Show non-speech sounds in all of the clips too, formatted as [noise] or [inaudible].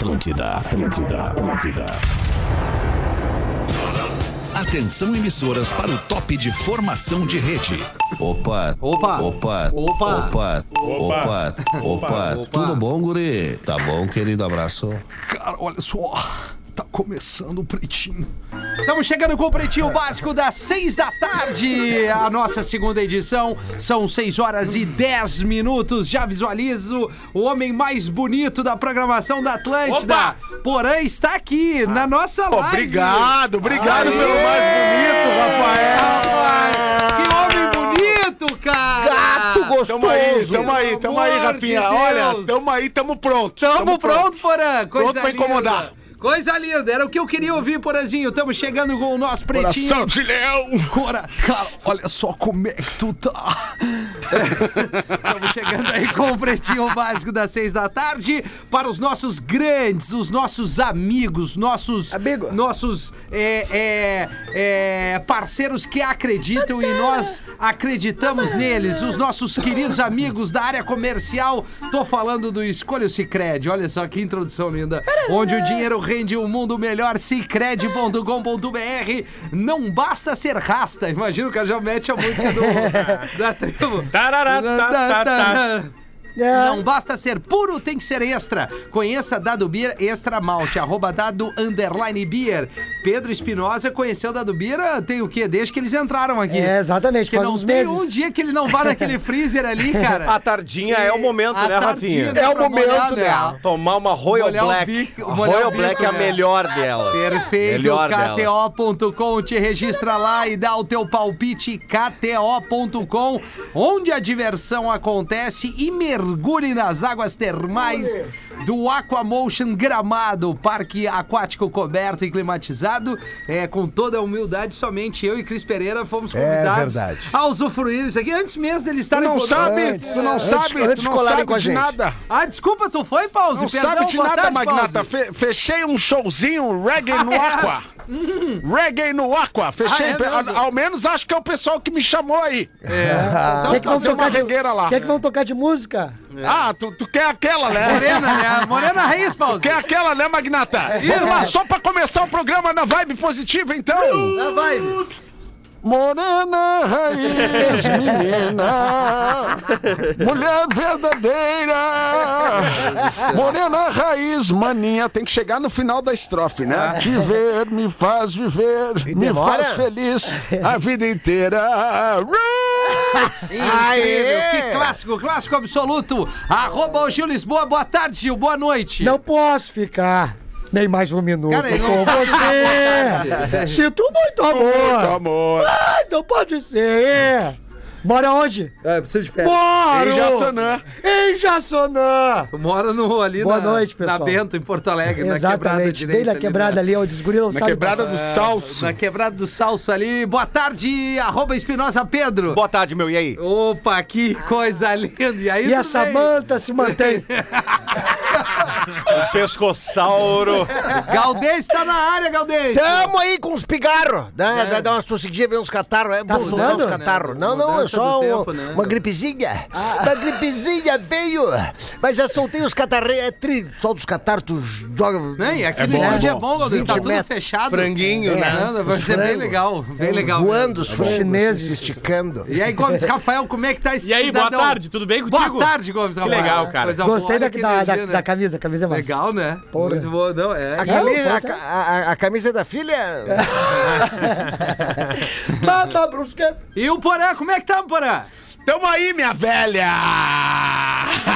Atlântida, Atlântida, Atlântida. Atenção emissoras para o top de formação de rede. Opa, Opa. opa, Opa. opa, opa, opa, Opa. tudo bom, guri? Tá bom, querido, abraço. Cara, olha só. Tá começando o pretinho. Estamos chegando com o Pretinho Básico das 6 da tarde. A nossa segunda edição. São 6 horas e 10 minutos. Já visualizo o homem mais bonito da programação da Atlântida. Porã está aqui na nossa live. Obrigado, obrigado Aê! pelo mais bonito, Rafael. Que homem bonito, cara. Gato Tamo aí, gostoso. tamo aí, tamo aí, amor Rafinha. de Olha, tamo aí, tamo pronto. Tamo pronto, Porã. Coisa Pronto pra linda. incomodar. Coisa linda, era o que eu queria ouvir, Porazinho. Estamos chegando com o nosso pretinho. Coração de leão. Cora, cara, olha só como é que tu tá. [laughs] Estamos chegando aí com o Pretinho Básico das seis da tarde para os nossos grandes, os nossos amigos, nossos, Amigo. nossos é, é, é, parceiros que acreditam e nós acreditamos neles, os nossos queridos amigos da área comercial. Tô falando do Escolha o Cicred, olha só que introdução linda. Onde o dinheiro rende um mundo melhor, cicred.com.br. Não basta ser rasta, imagina o cara já mete a música do, [laughs] da tribo. Tararatatata. [laughs] Não basta ser puro, tem que ser extra. Conheça Dado Beer Extra Malte, arroba Dado Underline Beer. Pedro Espinosa conheceu Dado Beer, tem o quê? Desde que eles entraram aqui. É, exatamente, Que faz não uns tem meses. um dia que ele não vá naquele [laughs] freezer ali, cara. A tardinha é o momento, A né, tardinha, Rafinha? É o pra molhar, momento, né? Tomar uma Royal Molhar o Black. bico- Royal bico, Black é a melhor delas. Perfeito. KTO.com, te registra lá e dá o teu palpite, KTO.com, onde a diversão acontece e mergulhe nas águas termais do Aquamotion Gramado, parque aquático coberto e climatizado, é, com toda a humildade, somente eu e Cris Pereira fomos convidados verdade. a usufruir isso aqui, antes mesmo deles Tu estarem não por- sabe, Antes, tu não antes- sabe, antes tu não sabe com a de gente. nada. Ah, desculpa, tu foi, Pause? Não Perdão, sabe de nada, tarde, Magnata. Fe- fechei um showzinho reggae no [laughs] Aqua. reggae no Aqua. Fechei. Ah, é ao, ao menos acho que é o pessoal que me chamou aí. É, [laughs] O então, que, que vão tocar de lá. O que, que vão tocar de música? Ah, tu, tu quer aquela, né? Morena, né? Morena Raiz, Pause. Quer aquela, né, Magnata? Isso. Vamos lá, só pra começar o programa na vibe positiva, então. Tá, vai. Morena raiz, [laughs] menina, mulher verdadeira. Morena raiz, maninha, tem que chegar no final da estrofe, né? Te ver me faz viver, me demora? faz feliz a vida inteira. Incrível, que clássico, clássico absoluto. Arroba o Gil Lisboa, boa tarde, Gil, boa noite. Não posso ficar nem mais um minuto Cara, com você. Sinto muito amor. Muito amor. Ai, não pode ser. Mora onde? É, precisa de férias. Moro! Em Jaçanã. Em Jaçanã. Tu mora no, ali Boa na, noite, na pessoal. Bento, em Porto Alegre, na quebrada Exatamente, direita. bem na quebrada né? ali, onde os guris não Na quebrada do Salso. Na quebrada do Salso ali. Boa tarde, arroba Espinosa Pedro. Boa tarde, meu. E aí? Opa, que coisa linda. E aí, E a tudo bem? Samanta se mantém. O pescossauro. Galdês tá na área, Galdês. Tamo aí com uns pigarros. Dá, dá, dá umas tossidinhas, vem uns catarros. É Tá bom soltar uns catarros. Né? Não, não, é Mudança só uma, tempo, né? uma gripezinha. Uma gripezinha veio. Mas já soltei os catarros. É tri, solta os catarros, joga. Né? E aqui É no bom, estúdio é é bom. Galdês. Tá 20 tudo metros. fechado. Franguinho, né? É, vai Os ser bem frango. legal. Bem legal. Voando os Os frangos chineses. se esticando. E aí, Gomes Rafael, como é que tá esse E aí, boa cidadão? tarde, tudo bem contigo? Boa tarde, Gomes Rafael. legal, cara. Coisa Gostei boa, da, que da, energia, da, né? da camisa, a camisa é massa. Legal, né? Porra. Muito boa. Não, é. A, Não, camisa, a, a- a camisa da filha. [laughs] Mata, brusqueta. E o Porã, como é que tá, Porã? Tamo aí, minha velha! [laughs]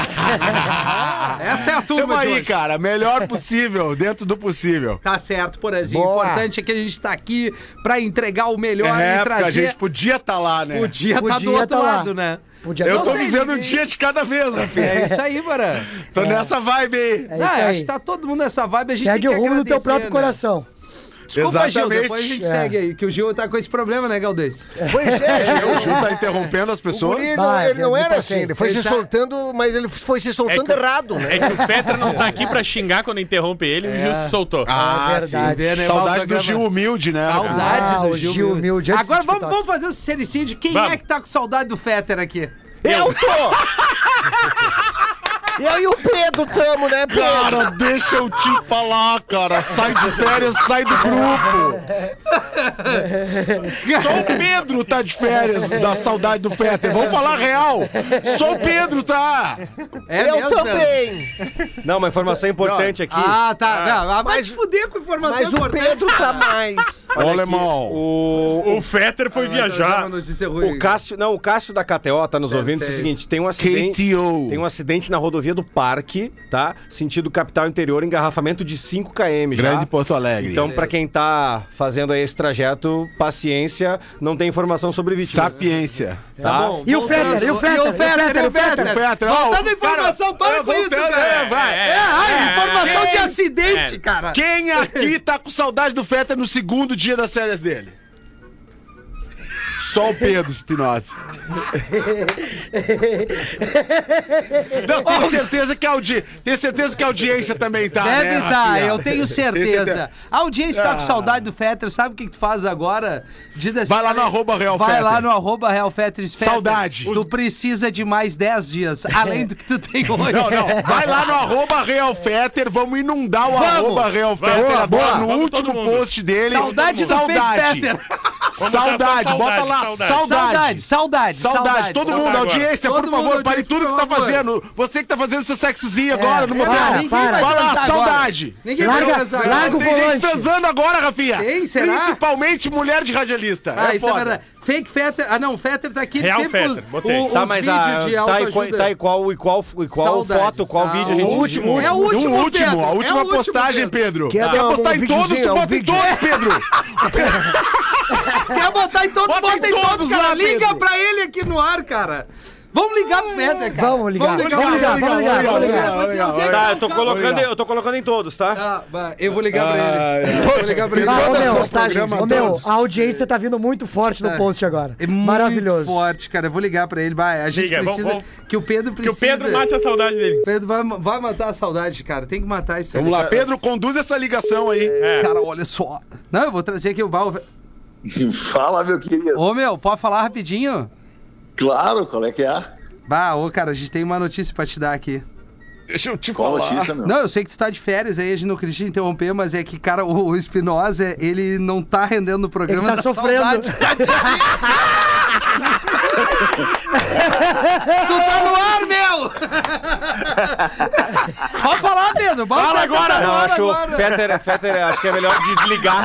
Essa é a turma Tamo de aí, hoje. cara. Melhor possível, dentro do possível. Tá certo, Porãzinho. O importante é que a gente tá aqui pra entregar o melhor é, e porque a trazer... gente podia estar lá, né? Podia estar do Podia outro tá lá. lado, né? Podia Eu Não tô sei, vivendo um ninguém- dia de cada vez, Rafinha. É isso aí, Porã. Tô nessa vibe aí. É isso Ah, acho que tá todo mundo nessa vibe. A gente Segue tem o rumo do teu próprio né? coração. Desculpa, Gil, Exatamente. depois a gente É. segue aí, que o Gil tá com esse problema, né, Galdês? Pois é, O Gil tá interrompendo as pessoas. guri não, ele não era passei. assim, ele foi Ele se tá- soltando, mas ele foi se soltando É que- errado, né? É que o Petra não tá aqui pra xingar quando interrompe ele, o Gil se soltou. Ah, É verdade. sim. Vê, né, Saudade do. Gil humilde, né? Saudade Ah, do Gil, Gil humilde Agora vamos, vamos fazer o sincericídio. Quem Vamos. é que tá com saudade do Fetter aqui? Eu tô! [laughs] Eu e o Pedro tamo, né, Pedro? Cara, deixa eu te falar, cara. Sai de férias, sai do grupo. Só o Pedro tá de férias da saudade do Fetter. Vamos falar real. Só o Pedro tá. É eu mesmo, Pedro? também. Não, uma informação importante aqui. Ah, tá. Não, ah, vai Mas- te fuder com informação Mas o importante. Pedro tá mais. [laughs] Ô, alemão. O, O Fetter foi Vai trazer viajar. ruim. o Cássio, não, o Cássio da KTO tá nos ouvindo. É o seguinte, tem um acidente. KTO. Tem um acidente na rodovia do Parque, tá? Sentido capital interior, engarrafamento de 5 km já. Grande Porto Alegre. Então, pra quem tá fazendo aí esse trajeto, paciência, não tem informação sobre vítimas. Sapiência. Tá? bom, E o. Fetter? E o Fetter? E o Fetter? E o Fetter? O Fetter, ó, Voltando o a informação, cara- para com isso, cara. é, vai. É, ai, informação de Quem- acidente, cara. Quem aqui [laughs] tá com saudade do Fetter no segundo dia das férias dele? Só o Pedro Espinosa. [laughs] Não, tenho certeza que a audi... tenho certeza que a audiência também tá, Deve né, estar, Rafinha? eu tenho certeza. certeza. A audiência tá com Ah. saudade do Fetter, sabe o que, que tu faz agora? Diz assim, Vai lá no arroba Real Vai Fetter. lá no arroba Real Fetter. Saudade. Tu precisa de mais 10 dias, [laughs] além do que tu tem hoje. Não, não. Vai lá no arroba Real Fetter, vamos inundar o Vamos. arroba Real Fetter Boa, agora boa. no Vamos último post dele. Saudade do saudade. Fetter. Saudade, bota lá, saudade. saudade. Saudade, saudade, Saudade, todo Saudade mundo, audiência, Todo por mundo, favor, pare tudo que tá fazendo. Você que tá fazendo seu sexozinho agora no é, momento. para, lá, saudade. Ninguém Larga- larga o Tem gente volante. transando agora, Rafinha. Tem, será? Principalmente mulher de radialista. Ah, isso é verdade. Fake Fetter. Ah, não, Fetter tá aqui. Real Fetter, botei. o- Tá, os mas a, de tá, e tá e qual, e qual, e qual foto, qual vídeo a gente... saudade. último. É o último, O último, a É última o postagem, Pedro. Quer postar em todos, tu bota em todos, Pedro. [laughs] Quer botar em todos, Bota em bota em todos, todos cara. lá, Liga pra ele aqui no ar, cara. Vamos ligar pro Fetter, cara. Vamos ligar, Vamos ligar, vamos ligar, vamos ligar, vamos ligar. Vamos ligar. É que Tá, tá eu tô, cara? colocando, eu tô colocando em todos, tá? Ah, eu vou ligar pra ele. Eu vou ligar pra ele. Ah, ô, Todas meu, as postagens. ô, meu, a audiência tá vindo muito forte no post agora. É muito Maravilhoso. forte, cara. Eu vou ligar pra ele. Vai, a gente Liga, vamos- precisa. vamos- Que o Pedro Que precisa. o Pedro mate a saudade dele. Pedro vai, vai matar a saudade, cara. Tem que matar isso aí. Vamos lá, Pedro, conduz essa ligação aí. É. Cara, olha só. Não, eu vou trazer aqui o Val. [laughs] Fala, meu querido. Ô, meu, pode falar rapidinho? Claro, qual é que é? Bah, ô, cara, a gente tem uma notícia pra te dar aqui. Deixa eu te Qual falar. notícia, meu? Não, eu sei que tu tá de férias aí, a gente não queria te interromper, mas é que, cara, o, o Espinosa, ele não tá rendendo no programa Ele tá sofrendo. saudade. [laughs] [laughs] tu tá no ar, meu! Pode falar, Pedro. Fala agora! tá no Não, acho agora. Fetter, Fetter, acho que é melhor desligar.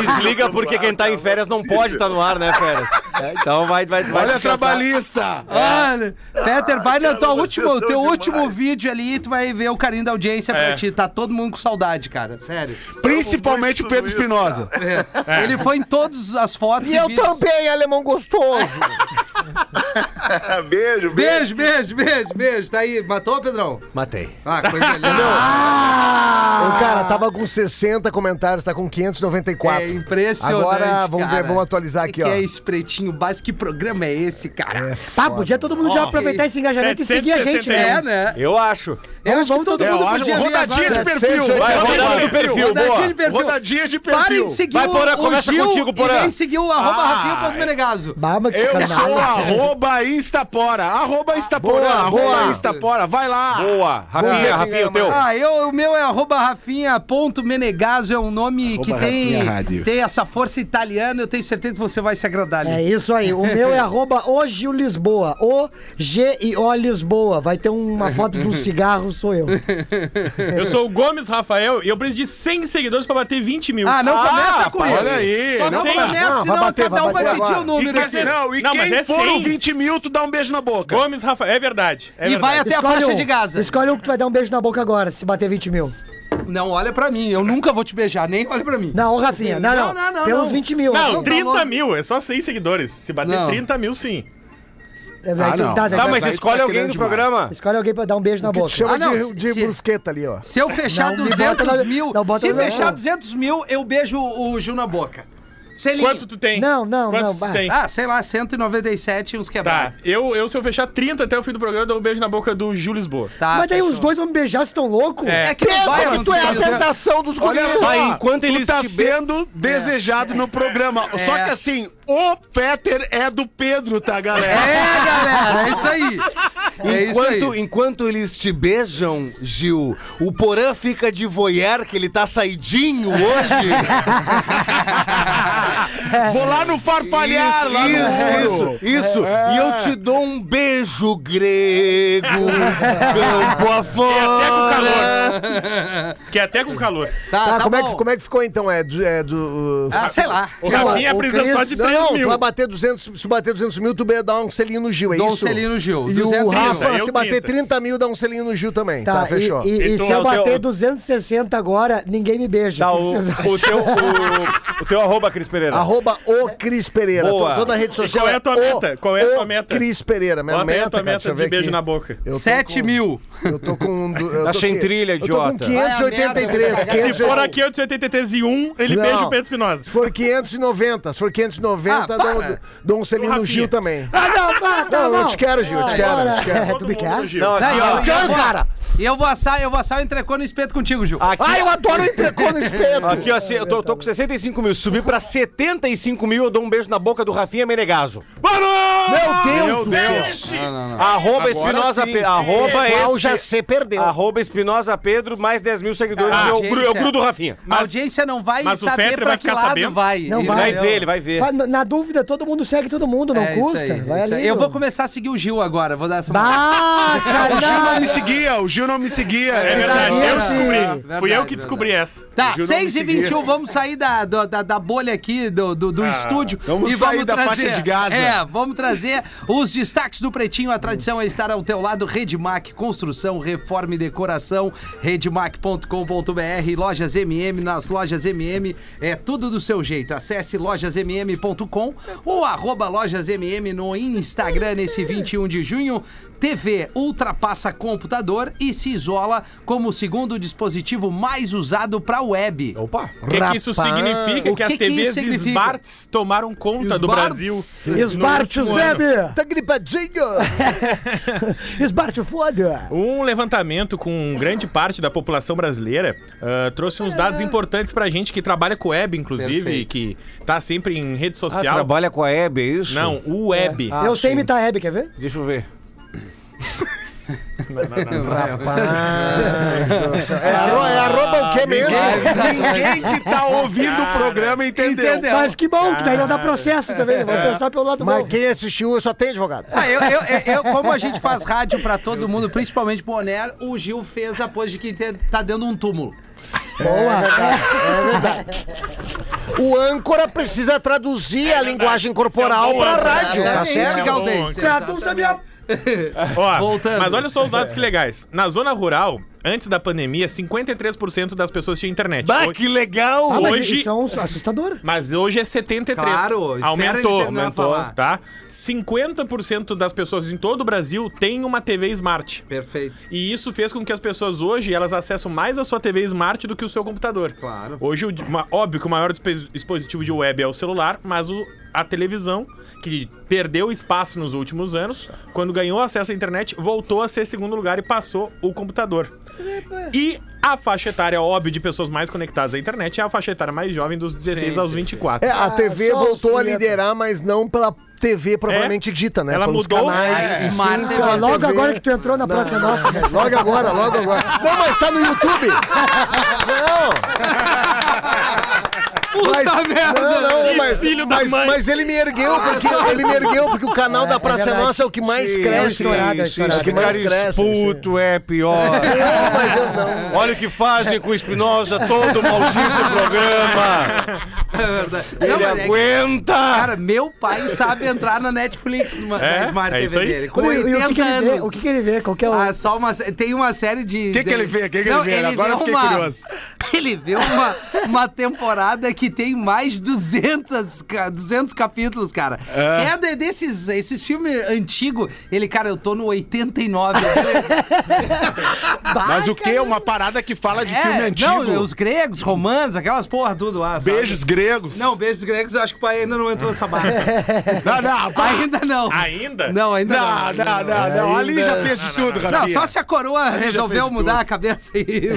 Desliga porque quem tá em férias não pode estar no ar, né, férias? É, então vai, vai, vai Olha, descansar. trabalhista. Olha, Peter, vai na tua última, teu último vídeo ali e tu vai ver o carinho da audiência pra É. ti. Tá todo mundo com saudade, cara. Sério. Principalmente o Pedro Espinosa. É. Ele foi em todas as fotos E eu vídeos. também, alemão gostoso. [laughs] [laughs] beijo, beijo. Beijo, beijo, beijo, beijo. Tá aí. Matou, Pedrão? Matei. Ah, coisa [laughs] linda. O cara tava com 60 comentários, tá com 594. É impressionante. Agora, vamos ver, cara. vamos atualizar aqui, que ó. é esse pretinho básico? Que programa é esse, cara? Pá, podia todo mundo já aproveitar esse engajamento e seguir a gente, É, né? né? Eu acho. Eu acho que vamos todo É, mundo acho podia vir rodadinha de perfil. Vai, Rodadinha de perfil, Rodadinha de perfil. Rodadinha de perfil. Parem de seguir Vai, o, o começa Gil contigo, Porã. e vem seguir o arroba Ah, Rafinha.menegaso. Que Eu sou arroba Instapora. Arroba Instapora. Boa, arroba boa. Instapora. Vai lá. Boa. Rafinha, Rafinha, o teu. Ah, eu, o meu é arroba rafinha.menegaso, é um nome que tem, Rafinha tem essa força italiana, eu tenho certeza que você vai se agradar ali. É isso aí. O meu é [laughs] arroba o Gil Lisboa. O G e O Lisboa. Vai ter uma foto de um [laughs] cigarro, sou eu. Eu sou o Gomes Rafael e eu preciso de 100 seguidores pra bater 20 mil. Ah, não começa com olha isso. aí. Só Não cem. começa, Não, senão bater, cada um vai vai pedir o agora. número E aqui. quem, não, e Não, quem mas é for 100. 20 mil, tu dá um beijo na boca. Gomes Rafael, é verdade. É E vai verdade. até a faixa um. de Gaza. Escolhe um que tu vai dar um beijo na boca agora, se bater 20 mil. Não olha pra mim, eu nunca vou te beijar, nem olha pra mim. Não, Rafinha. Não, não. Não, não, não, Pelos não. 20 mil. Não, tá 30 louco. mil, é só 100 seguidores. Se bater Não. 30 mil, sim. É, Ah, aí tu- não. tá, Tá, tá, mas escolhe tá alguém do demais. programa. Escolhe alguém pra dar um beijo na boca. Chama Ah, não, de, de se- brusqueta ali, ó. Se eu fechar Não, me 200 bota mil, não, se fechar não. 200 mil, eu beijo o Gil na boca. Selinho. Quanto tu tem? Não, não, Quantos não, tu tem? Ah, sei lá, 197 e uns Tá, quebrados. eu, eu se eu fechar 30 até o fim do programa, eu dou um beijo na boca do Gil Lisboa. Tá, Mas daí fechou. os dois vão me beijar, vocês estão loucos? É. É que não vai Pensa que tu é a tentação dos guris. só, Mas enquanto tu eles tá sendo desejado no programa. Só É. que assim, o Peter é do Pedro, tá, galera? É, galera, é isso aí. [laughs] É isso enquanto, aí. enquanto eles te beijam, Gil, o Porã fica de voyeur, que ele tá saidinho hoje. [laughs] Vou lá no farpalhar, isso, lá no isso, muro. isso, isso. É. E eu te dou um beijo grego, [laughs] campo afora. Fiquei até com calor. Tá, Tá, tá como, é que, como é que ficou então? É, du- é do. Ah, sei lá. O Rafinha precisa só de Não, 3 não, tu mil. vai bater 200, se bater 200 mil, tu vai dar um selinho no Gil, é Dou um isso? selinho no Gil. E 200 o mil. Rafa, Eu se bater 30. 30 mil, dá um selinho no Gil também. Tá, Tá, fechou. e, e- e Então, se eu bater 260 agora, ninguém me beija. Tá, o o, teu, o, o teu arroba, Cris Pereira. Arroba o Cris Pereira. Boa. To- Toda a rede social qual é a tua o- meta? Qual é a tua o meta? Cris Pereira. Minha Bota aí a tua cara, meta ver de beijo aqui. na boca. Eu tô 7 com- mil. Eu tô com... eu tô Achei com- em trilha, Eu tô com idiota. 583. Vai a merda. 500 Se for aqui 883 e 1, ele Não. beija o Pedro Espinosa. Se for 590, se for 590, Ah, dou, um selinho no. Gil também. Ah, não, tá, tá Não, eu bom. te quero, Gil, eu te quero, eu te quero. É, tu me quer? Não, aqui, Não, ó. eu, eu, vou, E eu vou assar, eu vou assar o entrecô no espeto contigo, Gil. Aqui, Ah, eu adoro o entrecô no espeto. aqui, ó, eu tô, tô com 65 mil. Subir pra 75 mil, eu dou um beijo na boca do Rafinha Menegaso. Meu Deus Meu do Deus. céu. Não, não, não. Arroba Espinosa. Pedro. Arroba esse- já se perdeu. Arroba Espinosa Pedro, mais 10 mil seguidores. Ah, eu, gru- eu grudo o Rafinha. A audiência não vai mas o saber pra vai que ficar lado sabendo? vai. Não Ele vai. vai ver, ele vai ver. Na, dúvida, todo mundo segue todo mundo, não É, custa. aí, vai ali. Eu vou começar a seguir o Gil agora, vou dar essa Bah, cara, O Gil não me seguia, o Gil não me seguia. É verdade, Verdade, eu sim. descobri. Verdade, Fui eu que verdade. descobri essa. Tá, O Gil não me 6 e 21 vamos sair da, da, da bolha aqui do, do, do estúdio vamos e sair vamos da trazer. faixa de Gaza. É, vamos trazer os destaques do Pretinho. A tradição é estar ao teu lado. Redmac, construção, reforma e decoração. Redmac.com.br, lojas MM. Nas lojas MM é tudo do seu jeito. Acesse lojasmm.com ou arroba lojasmm no Instagram nesse 21 de junho. TV ultrapassa computador e se isola como o segundo dispositivo mais usado para web. Opa. O que, que isso significa? O que, as que que TVs isso significa? Smarts tomaram conta do Smarts? Brasil. Ano. bebe! Tá gripadinho. [laughs] Esbarte foda! Um levantamento com grande parte da população brasileira ah, trouxe uns dados importantes pra gente que trabalha com web, inclusive, Perfeito. e que tá sempre em rede Ah, social. trabalha com a Hebe, é isso? Não, o web. Ah, eu sei imitar a Hebe, quer ver? Deixa eu ver. [laughs] É, arro- é arroba o quê mesmo? Ninguém que tá [laughs] ouvindo o programa entendeu. Entendeu? Mas que bom, que daí não dá processo também. Vamos pensar pelo lado Mas bom. quem assistiu só tem advogado. Ah, eu, eu- eu- eu- como a gente faz rádio pra todo mundo, principalmente pro Oner, o Gil fez a pose de que tá de um túmulo. O âncora precisa traduzir a linguagem corporal é pra rádio, tá certo? Traduz a minha... Ó, Voltando. Mas olha só os dados que legais. Na zona rural, antes da pandemia, 53% das pessoas tinham internet. Bah, Hoje- que legal! Ah, mas Hoje- isso é um assustador. Mas hoje é 73. Claro, espera ele aumentou, aumentou, falar. tá? 50% das pessoas em todo o Brasil têm uma TV Smart. Perfeito. E isso fez com que as pessoas hoje elas acessam mais a sua TV Smart do que o seu computador. Claro. Hoje, uma- óbvio que o maior dispositivo de web é o celular, mas o- a televisão, que perdeu espaço nos últimos anos, quando ganhou acesso à internet, voltou a ser segundo lugar e passou o computador. E a faixa etária, óbvio, de pessoas mais conectadas à internet é a faixa etária mais jovem dos 16 Sim, aos sim, 24. É, a TV só os voltou a liderar, mas não pela TV propriamente dita, né? Ela Pelos mudou canais. e sim TV. Logo TV. agora que tu entrou na Praça Nossa. né? Logo agora, logo agora. Não, mas tá no YouTube. [laughs] Não. Mas, merda. não, não, mas, filho da mas, mãe. mas ele me ergueu, porque ele me ergueu, porque o canal da Praça verdade. Nossa é o que mais Sim, cresce. estourado, é É estourado. o que mais cresce. Puto é pior. Não, [laughs] mas eu não. Olha o que fazem com o Espinosa todo maldito programa. É verdade. Não, Ele mas é que, aguenta. cara, meu pai sabe entrar na Netflix numa, É? Smart É TV dele. Com E o- o que 80 que ele vê? anos. O que que ele vê? Qual que é o... Ah, só uma. Tem uma série de. O que que de- ele vê? O que que ele Não, vê? Agora eu fiquei curioso. [laughs] Ele vê uma, uma temporada que tem mais 200, ca- 200 capítulos, cara. Que é de- desses esses filmes antigos. Ele, cara, eu tô no 89. [laughs] Mas o que? Uma parada que fala de filme antigo. É, Não, os gregos, romanos, aquelas porra tudo lá. sabe? Beijos gregos. Não, beijos gregos, eu acho que o pai ainda não entrou nessa barra. [laughs] Não, não, pá. ainda não. Ainda? Não, ainda não. Não, não, não, não. Ali já fez de tudo, Não, Rafinha. só se a coroa resolveu fez mudar tudo. a cabeça [laughs] aí.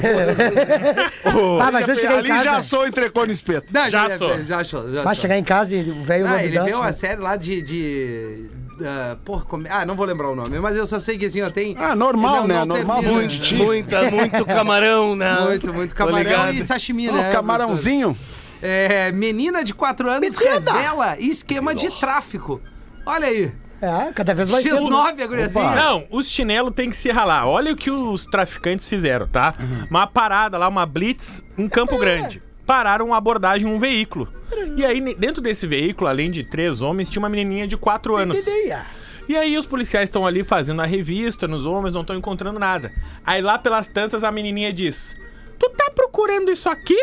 Ah, mas já cheguei Ali já sou entrecô no espeto. Não, Já sou. Já achou. Já Vai achou. chegar em casa e o velho Ah, não ele viu uma série lá de, de ah, porra, como- ah, não vou lembrar o nome, mas eu só sei que assim, ó, tem. Ah, normal, Não, né? não normal termina. muito. Muita, muito [laughs] camarão, né? Muito, muito camarão e sashimi, Ô, né? camarãozinho. É, menina de 4 anos revela esquema de tráfico. Olha aí. É, cada vez mais cedo, né? X9, a guriazinha. Não, os chinelos tem que se ralar. Olha o que os traficantes fizeram, tá? Uma parada lá, uma blitz em Campo Grande. Pararam uma abordagem em um veículo. E aí, dentro desse veículo, além de três homens, tinha uma menininha de quatro anos. E aí os policiais estão ali fazendo a revista nos homens, não estão encontrando nada. Aí lá pelas tantas a menininha diz: Tu tá procurando isso aqui?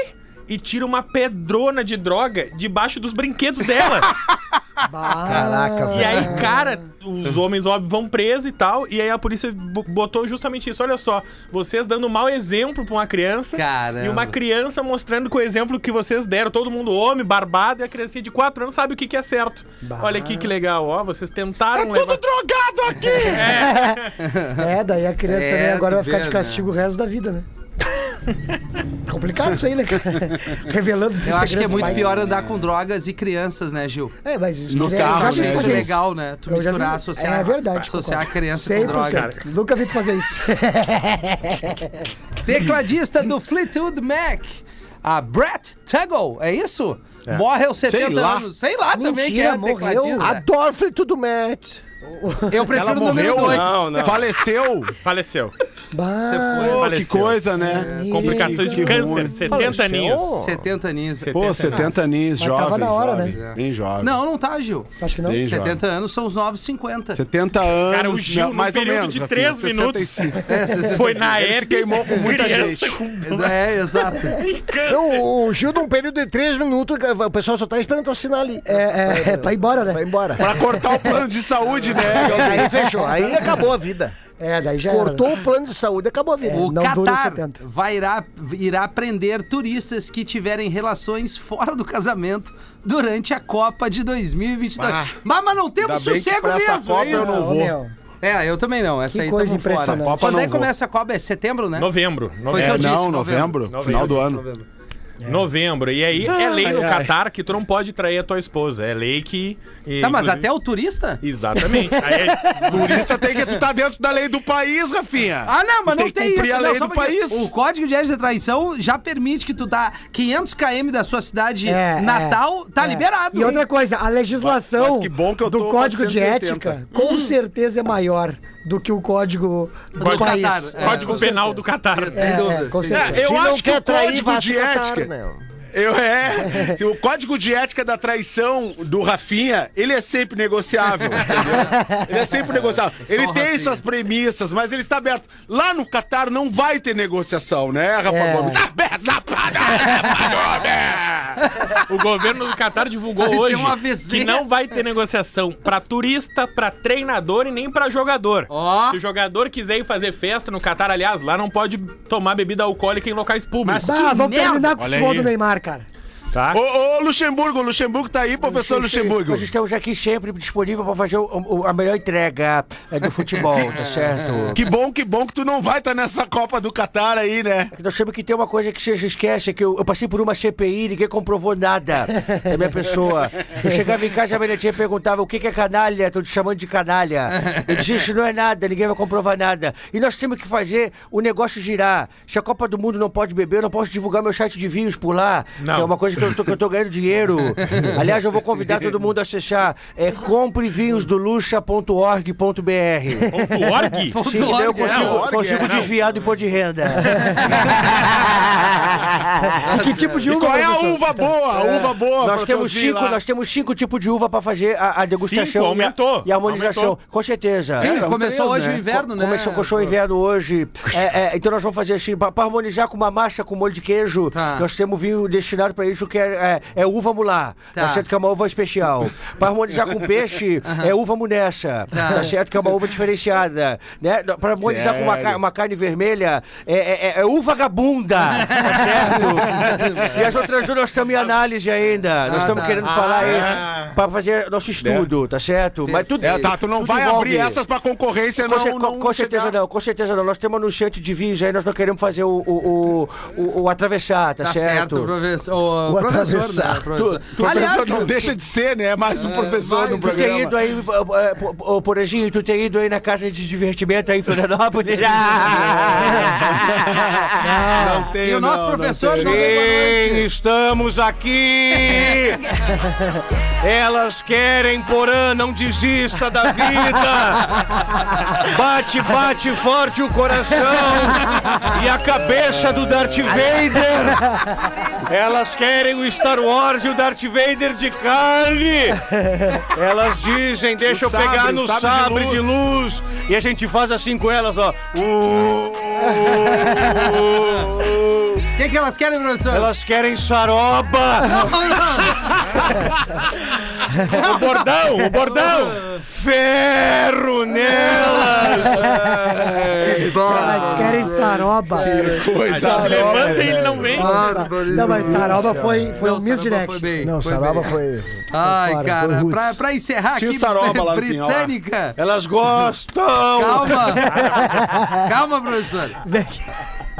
E tira uma pedrona de droga debaixo dos brinquedos dela. [laughs] Caraca, E aí, cara, os homens, óbvio, vão presos e tal. E aí a polícia bo- botou justamente isso. Olha só, vocês dando mau exemplo pra uma criança. Caramba. E uma criança mostrando com o exemplo que vocês deram. Todo mundo homem, barbado, e a criancinha de 4 anos sabe o que, que é certo. Olha aqui que legal, ó. Vocês tentaram levar. drogado aqui! [laughs] [laughs] É, daí a criança É, também agora vai ficar de né? castigo o resto da vida, né? [laughs] Complicado isso aí, né, cara? Revelando Eu acho que é muito pior andar com drogas e crianças, né, Gil? É, mas isso No eu carro, já né? Isso. legal, né? Tu Eu misturar, vi- associar. É verdade. Associar a criança com 100%. droga. Nunca vi tu fazer isso. [laughs] Tecladista do Fleetwood Mac, a Brett Tuggle, é isso? Morre aos 70 lá. anos. Sei lá também que Mentira, é morreu. tecladista. Adoro tudo match. [laughs] Eu prefiro o número 2. Não, não. Faleceu? Faleceu. Bah, Pô, que Faleceu. coisa, né? Complicações de Que câncer, ruim. 70 aninhos. 70 aninhos. Pô, 70 aninhos, jovem. tava na hora, jovem, né? Bem jovem. Não, não tá, Gil. acho que não. Bem 70 anos são os novos 50. 70 anos. Cara, o Gil, não, mais ou período menos, de Rafinha, três minutos, 65. Foi na Ele ERG. queimou com muita criança gente. com É, exato. [laughs] Não, o Gil, num período de três minutos, o pessoal só tá esperando tu assinar ali. É, é, é pra ir embora, né? embora. Pra cortar o plano de saúde, né? [laughs] Aí fechou. Aí acabou a vida. É, daí já Cortou era. o plano de saúde, acabou a vida. O não dura os Qatar 70. vai irá, irá prender turistas que tiverem relações fora do casamento durante a Copa de 2022. Ah, mas, mas não temos sossego mesmo, Copa é eu isso? não Ô, vou. É, eu também não. Essa Que aí coisa tamo fora. impressionante. Copa Quando não é que começa a Copa? É setembro, né? Novembro. Foi o novembro. que eu É, disse, não, novembro. novembro, final do ano. Novembro. Novembro. E aí é lei no Ai, ai. Catar que tu não pode trair a tua esposa. É lei que. Tá, mas inclusive- até o turista? Exatamente. [laughs] Aí é- Turista tem que tu tá dentro da lei do país, Rafinha. Ah, não, mas Tem não que tem cumprir isso. a não, lei só do país. O Código de Ética de Traição já permite que tu tá 500 km da sua cidade É, natal, tá é. liberado. E outra coisa, a legislação Mas que bom que eu do tô Código de 480. Ética com certeza é maior do que o código do Código país. Catar, é. Código penal certeza. do Catar. Sem É, dúvida. é, com sem certeza. dúvida. Eu Se acho não que quer o trair, código vá de pro Catar, ética. né? Eu é. [laughs] O código de ética da traição do Rafinha, ele é sempre negociável. entendeu? Ele é sempre negociável. Ele tem Rafinha. suas premissas, mas ele está aberto. Lá no Catar não vai ter negociação, né, Rafa É. Gomes? Aberto na O governo do Catar divulgou hoje que não vai ter negociação pra turista, pra treinador e nem pra jogador. Ó. Se o jogador quiser ir fazer festa no Catar, aliás, lá não pode tomar bebida alcoólica em locais públicos. Mas- vamos merda. terminar com o futebol do Neymar, cara. Tá? Ô, ô, Luxemburgo, o Luxemburgo tá aí, professor Luxemburgo. Nós estamos aqui sempre disponível para fazer o- o- a melhor entrega é, do futebol, tá certo? Que bom, que bom que tu não vai estar nessa Copa do Catar aí, né? Nós temos que ter uma coisa que vocês esquecem, que eu, eu passei por uma CPI e ninguém comprovou nada da minha pessoa. Eu chegava em casa, a minha tia perguntava o que, que é canalha, tô te chamando de canalha. Eu disse, isso não é nada, ninguém vai comprovar nada. E nós temos que fazer o negócio girar. Se a Copa do Mundo não pode beber, eu não posso divulgar meu site de vinhos por lá, Não. que é uma coisa que eu tô, que eu tô ganhando dinheiro. [laughs] Aliás, eu vou convidar todo mundo a acessar é comprevinhosdoluxa.org.br. Ponto org? Ponto Sim, daí eu org, é. consigo, org, consigo é. desviar do imposto de renda. E [laughs] que tipo de E uva, qual é a professor? uva boa? A uva boa. nós pra temos cinco, lá. nós temos cinco tipos de uva para fazer a, a degustação Cinco, e a- aumentou, e a harmonização. aumentou. Com certeza. Sim, É, começou três, hoje né? o inverno, né? Começou, começou o inverno hoje. É, é, então nós vamos fazer assim, para harmonizar com uma massa com molho de queijo, Tá. nós temos vinho destinado para isso que é, é, é uva mulá. Tá. Tá. certo que é uma uva especial. [laughs] Para harmonizar com peixe, é uva munessa. Tá. Tá. certo que é uma uva diferenciada. Né? Para harmonizar com uma, uma carne vermelha, é, é, é- é uva gabunda. [laughs] tá certo? e as outras duas nós estamos em análise ainda. nós Ah, estamos tá. querendo Ah, falar aí para fazer nosso estudo, tá certo? Mas tudo, É, tá, tu não vai envolve- abrir essas pra concorrência, com, não. cer- não com- com certeza chegar. não, com certeza não. Nós temos anunciante de vinhos aí, nós não queremos fazer o, o, o, o- o atravessar, tá, Tá certo? certo, professor. Atravessar. né? Professor. Professor não deixa de ser, né? Mais um professor vai, no tu Tu tem programa. ido aí, ô, Porejinho, tu tem ido aí na casa de divertimento aí em Florianópolis? [laughs] Não E tenho, o nosso não, não professor não boa Sim, estamos aqui! Elas querem, Porã, não desista da vida! Bate, bate forte o coração e a cabeça do Darth Vader! Elas querem o Star Wars e o Darth Vader de carne! [laughs] Elas dizem, deixa O eu pegar sabre, no o sabre sabre, de de, luz. E a gente faz assim com elas, ó. Uh, O que, que elas querem, professor? elas querem saroba! [laughs] O bordão, o bordão. Ferro nelas! Elas querem saroba. Coisa Levanta e ele não vem. Não, mas saroba foi, foi Não, um misdirect. foi bem, Não, foi saroba bem. foi. Ai, fora, cara, foi pra, pra encerrar Tinha aqui, Saroba lá no fim. Britânica. Elas gostam! Calma! [laughs] Calma, professor.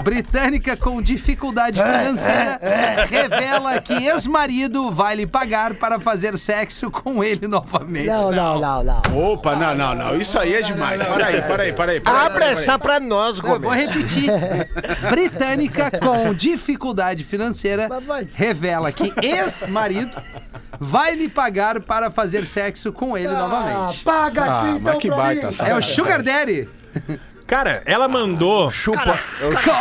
Britânica com dificuldade financeira revela que ex-marido vai lhe pagar para fazer sexo com ele novamente. Não, não, não, não. Opa, não, não, não. Isso aí é demais. Para aí, para aí, para aí. para aí, Abre para aí. essa pra nós, Eu vou Gomes. repetir. [laughs] Britânica com dificuldade financeira revela que ex-marido vai lhe pagar para fazer sexo com ele Ah, novamente. paga aqui Ah, então mas que baita É o Sugar Daddy. Cara, ela mandou.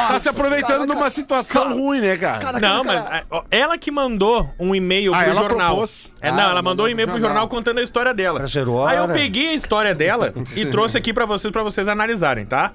Tá se aproveitando de uma situação ruim, né, cara? Não, mas ó, ela que mandou um e-mail Ah, pro ela jornal. propôs. É, Ah, não, ela mandou mandou um e-mail pro jornal. jornal contando a história dela. Aí eu peguei a história dela e trouxe aqui pra vocês, pra vocês analisarem, tá?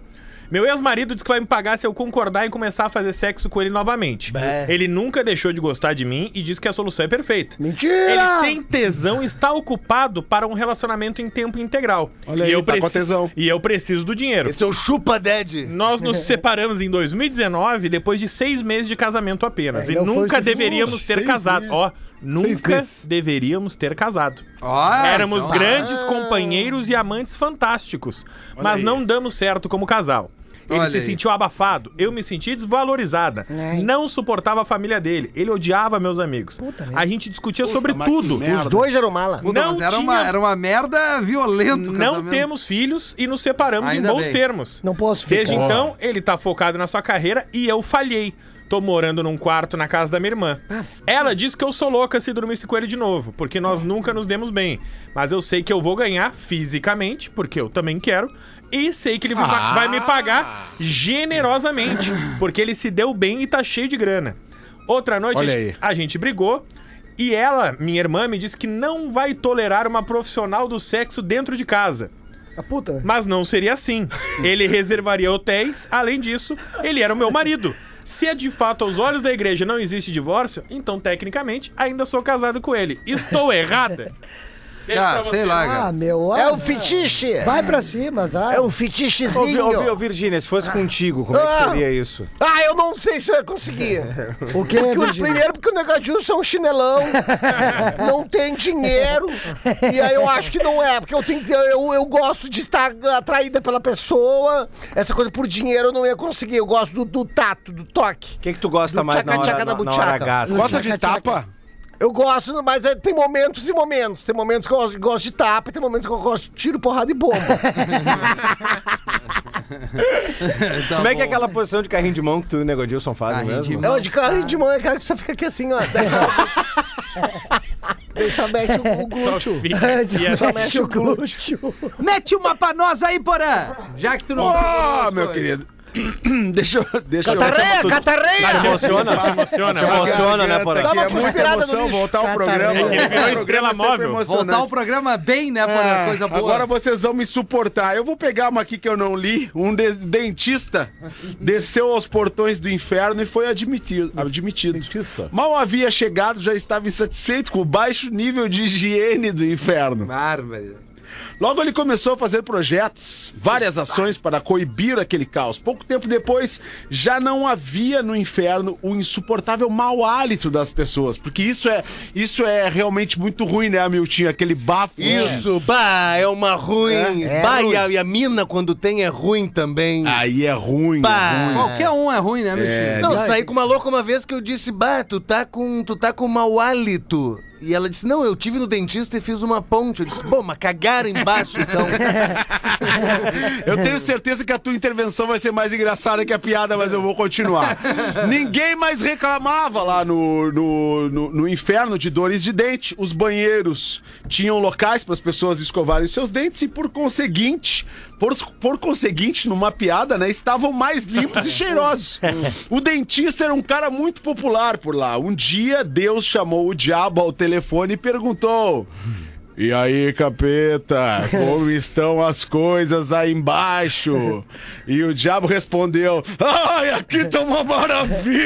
Meu ex-marido disse que vai me pagar se eu concordar em começar a fazer sexo com ele novamente. Ele nunca deixou de gostar de mim e disse que a solução é perfeita. Mentira! Ele tem tesão e está ocupado para um relacionamento em tempo integral. Olha e aí, eu tá com preci- tesão. E eu preciso do dinheiro. Esse é o chupa dead. Nós nos [laughs] separamos em 2019, depois de seis meses de casamento apenas. É, e nunca deveríamos ter Seis casado. meses. Ó, nunca deveríamos ter casado. Ó, Éramos então- grandes companheiros e amantes fantásticos, mas aí. não damos certo como casal. Ele Olha se aí. sentiu abafado, eu me senti desvalorizada. Não suportava a família dele, ele odiava meus amigos. a gente discutia sobre mas que tudo. Os dois eram mala. Puta, Não mas era, tinha- uma, era uma merda violenta. Não temos filhos e nos separamos Ainda em bons bem. termos. Não posso ficar. Desde então, ele tá focado na sua carreira e eu falhei. Tô morando num quarto na casa da minha irmã. Ela disse que eu sou louca se dormisse com ele de novo, porque nós nunca nos demos bem. Mas eu sei que eu vou ganhar fisicamente, porque eu também quero. E sei que ele vai- Ah. vai me pagar generosamente, porque ele se deu bem e tá cheio de grana. Outra noite a gente- a gente brigou e ela, minha irmã, me disse que não vai tolerar uma profissional do sexo dentro de casa. A puta. Mas não seria assim. Ele reservaria hotéis, além disso, ele era o meu marido. Se é de fato aos olhos da igreja não existe divórcio, então tecnicamente ainda sou casado com ele. Estou errada? Beijo Ah, pra sei vocês. lá, Ah, cara. meu. É ah, o fetiche. Vai pra cima, vai. É Ô, Vi- fetichezinho. ô, Vi- ô, Virgínia, se fosse contigo, como é que Ah. seria isso? Ah, eu não sei se eu ia conseguir. O que, Porque, o- Virgínia? primeiro porque o Negadilson é um chinelão, [laughs] não tem dinheiro, e aí eu acho que não é, porque eu tenho eu, eu gosto de estar atraída pela pessoa, essa coisa por dinheiro eu não ia conseguir, eu gosto do, do tato, do toque. O que, que tu gosta Do mais na tchaca-tchaca hora, da na, na hora? Gosta de tapa? Eu gosto, mas é- tem momentos e momentos, tem momentos que eu gosto, gosto de tapa, e tem momentos que eu gosto de tiro, porrada e bomba. [laughs] Tá Como é que é bom. aquela posição de carrinho de mão que tu e o Negodilson fazem Carrinho de mesmo? mão. Não, de carrinho de mão é aquela que você fica aqui assim, ó. Daí só, daí só mete o, o glúteo. Só Só assim. mexe o glúteo. Mete uma pra nós aí, Porã! Já que tu não. Ó, meu querido. [coughs] deixa eu. Deixa eu. Catarreia, catarreia! Te emociona? Te emociona, Te emociona, né, Porã? aqui, Dá uma É muita conspirada no emoção lixo. voltar ao programa. É que ele virou estrela é móvel. Voltar o programa bem, né, Porã? Ah, Coisa boa. Agora vocês vão me suportar. Eu vou pegar uma aqui que eu não li. Um de- dentista desceu aos portões do inferno e foi admitido. admitido. Mal havia chegado, já estava insatisfeito com o baixo nível de higiene do inferno. Bárbaro. Logo ele começou a fazer projetos, várias ações para coibir aquele caos. Pouco tempo depois, já não havia no inferno o insuportável mau hálito das pessoas, porque isso é, isso é realmente muito ruim, né, Miltinho? Aquele bafo. Isso, bah, é uma ruim. É, bah, é e, a, e a mina, quando tem, é ruim também. Aí é ruim, Bah. é ruim. Qualquer um é ruim, né, Miltinho? Não, saí com uma louca uma vez que eu disse, bah, tu tá com, tu tá com mau hálito. E ela disse, não, eu tive no dentista e fiz uma ponte. Eu disse, bom, mas cagaram embaixo, então. [laughs] Eu tenho certeza que a tua intervenção vai ser mais engraçada que a piada, mas eu vou continuar. [laughs] Ninguém mais reclamava lá no, no, no, no inferno de dores de dente. Os banheiros tinham locais para as pessoas escovarem seus dentes e, por conseguinte, por, por conseguinte, numa piada, né, estavam mais limpos e [laughs] cheirosos. O dentista era um cara muito popular por lá. Um dia, Deus chamou o diabo ao telefone e perguntou. E aí, capeta, como [laughs] estão as coisas aí embaixo? E o diabo respondeu: Ai, aqui tá uma maravilha!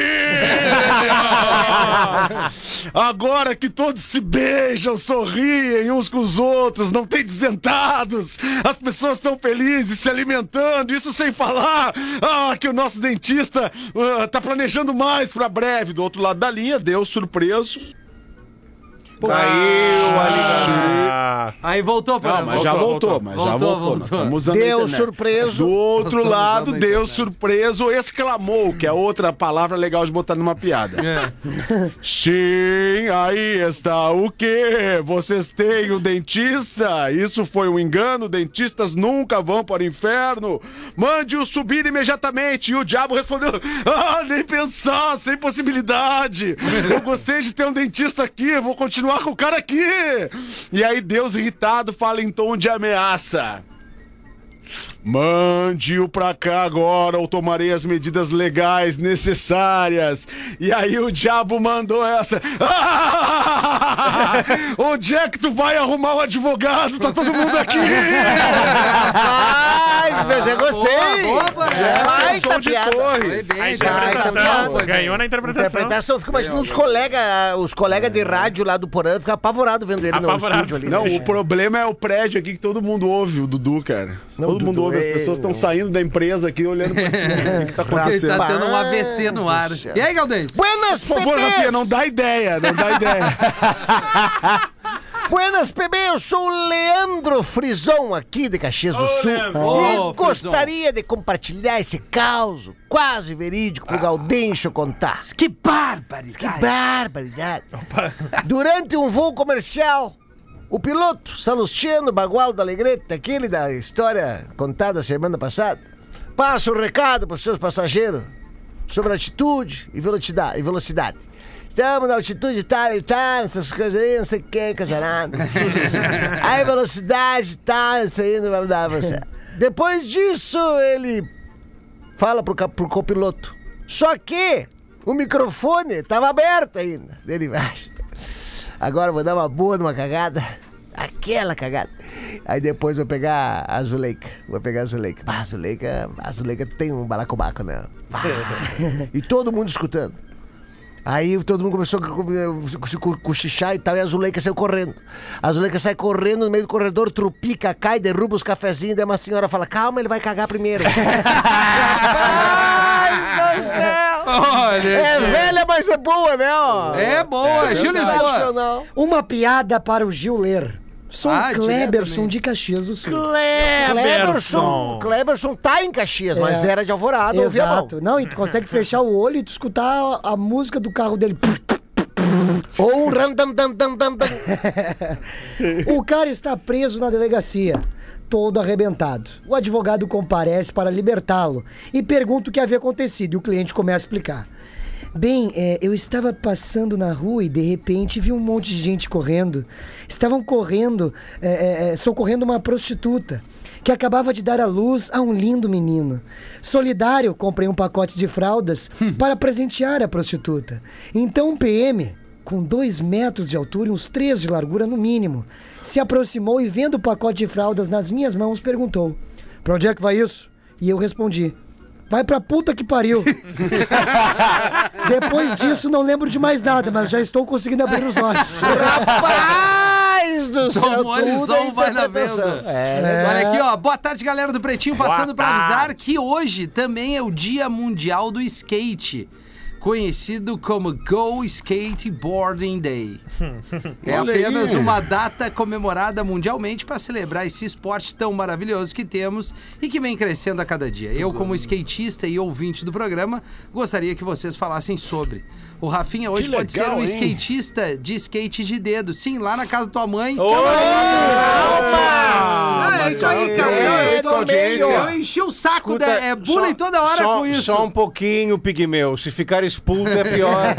[laughs] Agora que todos se beijam, sorriem uns com os outros, não tem desentados, as pessoas estão felizes, se alimentando, isso sem falar ah, que o nosso dentista ah, tá planejando mais pra breve. Do outro lado da linha, Deus surpreso. Caiu a ligação. Aí voltou, Não, Porã. mas já voltou, mas já Voltou, voltou. Voltou. internet. surpreso. Do outro Nós lado, internet. surpreso exclamou, que é outra palavra legal de botar numa piada. É. [laughs] Sim, aí está. O quê? Vocês têm um dentista? Isso foi um engano? Dentistas nunca vão para o inferno? Mande-o subir imediatamente. E o diabo respondeu: [laughs] Ah, nem pensar, sem possibilidade. Eu gostei de ter um dentista aqui, vou continuar com o cara aqui. E aí Deus, irritado, fala em tom de ameaça. Mande-o pra cá agora ou tomarei as medidas legais necessárias. E aí o diabo mandou essa. Ah! [laughs] Onde é que tu vai arrumar o advogado? Tá todo mundo aqui! Ai, mas eu gostei. Boa, boa. É, Baita som de piada. Foi torres. bem, A tá, interpretação. tá, bem. Ganhou na interpretação. Interpretação, eu fico imaginando os colegas, os colegas de rádio lá do Porã ficam apavorados vendo ele no Apavorado. estúdio ali. Não, né? o problema é o prédio aqui que todo mundo ouve, o Dudu, cara. Não, todo mundo ouve, as é- pessoas estão saindo da empresa aqui olhando pra cima. [laughs] O que, tá Ele acontecendo? tá tendo um AVC no ar. E aí, Galdês? Buenas, Por favor! Rafinha, não dá ideia, não dá ideia. [laughs] Buenas, bebê, eu sou o Leandro Frison, aqui de Caxias do Sul. Leandro. e gostaria de compartilhar esse caos quase verídico pro Gaudêncio contar. Que barbaridade. Que barbaridade. Durante um voo comercial, o piloto Salustiano Bagual da Alegrete, aquele da história contada semana passada, passa o recado para os seus passageiros sobre atitude e velocidade. Estamos na altitude tal e tal, essas coisas aí, não sei o que, coisa nada. [laughs] Aí velocidade tal, isso aí não vai dar pra você. Depois disso, ele fala pro, pro copiloto. Só que o microfone tava aberto ainda. Ele vai. Agora vou dar uma boa numa cagada. Aquela cagada. Aí depois vou pegar a Zuleika. Vou pegar a Zuleika. Ah, a Zuleika, a Zuleika tem um balacobaco, né? Ah. [laughs] E todo mundo escutando. Aí todo mundo começou a se cochichar e tal, e a Zuleika saiu correndo. A Zuleika sai correndo no meio do corredor, trupica, cai, derruba os cafezinhos, daí uma senhora fala, calma, ele vai cagar primeiro. [laughs] [laughs] Olha, É velha, mas é boa, né? ó? É boa, Gil Lisboa. Sensacional. Uma piada para o Gil ler. Sou Ah, Kleberson de Caxias do Sul. Cleberson. Cleberson tá em Caxias, mas É. era de Alvorada. Exato. Não, e tu consegue fechar o olho e tu escutar a, a música do carro dele. [laughs] Ou. O cara está preso na delegacia, todo arrebentado. O advogado comparece para libertá-lo e pergunta o que havia acontecido. E o cliente começa a explicar. Bem, é, eu estava passando na rua e de repente vi um monte de gente correndo. Estavam correndo, é, é, é, socorrendo uma prostituta que acabava de dar à luz a um lindo menino. Solidário, comprei um pacote de fraldas para presentear a prostituta. Então um PM, com dois metros de altura e uns três de largura no mínimo, se aproximou e vendo o pacote de fraldas nas minhas mãos, perguntou: Pra onde é que vai isso? E eu respondi: Vai pra puta que pariu. [laughs] Depois disso, não lembro de mais nada, mas já estou conseguindo abrir os olhos. Rapaz Deus do céu. Tomou tudo é vai na venda. É, Olha aqui, ó. Boa tarde, galera do Pretinho. Passando tarde. avisar que hoje também é o Dia Mundial do Skate. Conhecido como Go Skateboarding Day. É apenas uma data comemorada mundialmente para celebrar esse esporte tão maravilhoso que temos e que vem crescendo a cada dia. Eu, como skatista e ouvinte do programa, gostaria que vocês falassem sobre. O Rafinha hoje Que pode ser um hein? skatista de skate de dedo. Sim, lá na casa da tua mãe. Ah, Ah, é isso aí, cara. é, eu, tô- no audiência. eu enchi o saco, da, é bullying toda hora só, com isso. Só um pouquinho, Pigmeu. Se ficar expulso é pior. [laughs]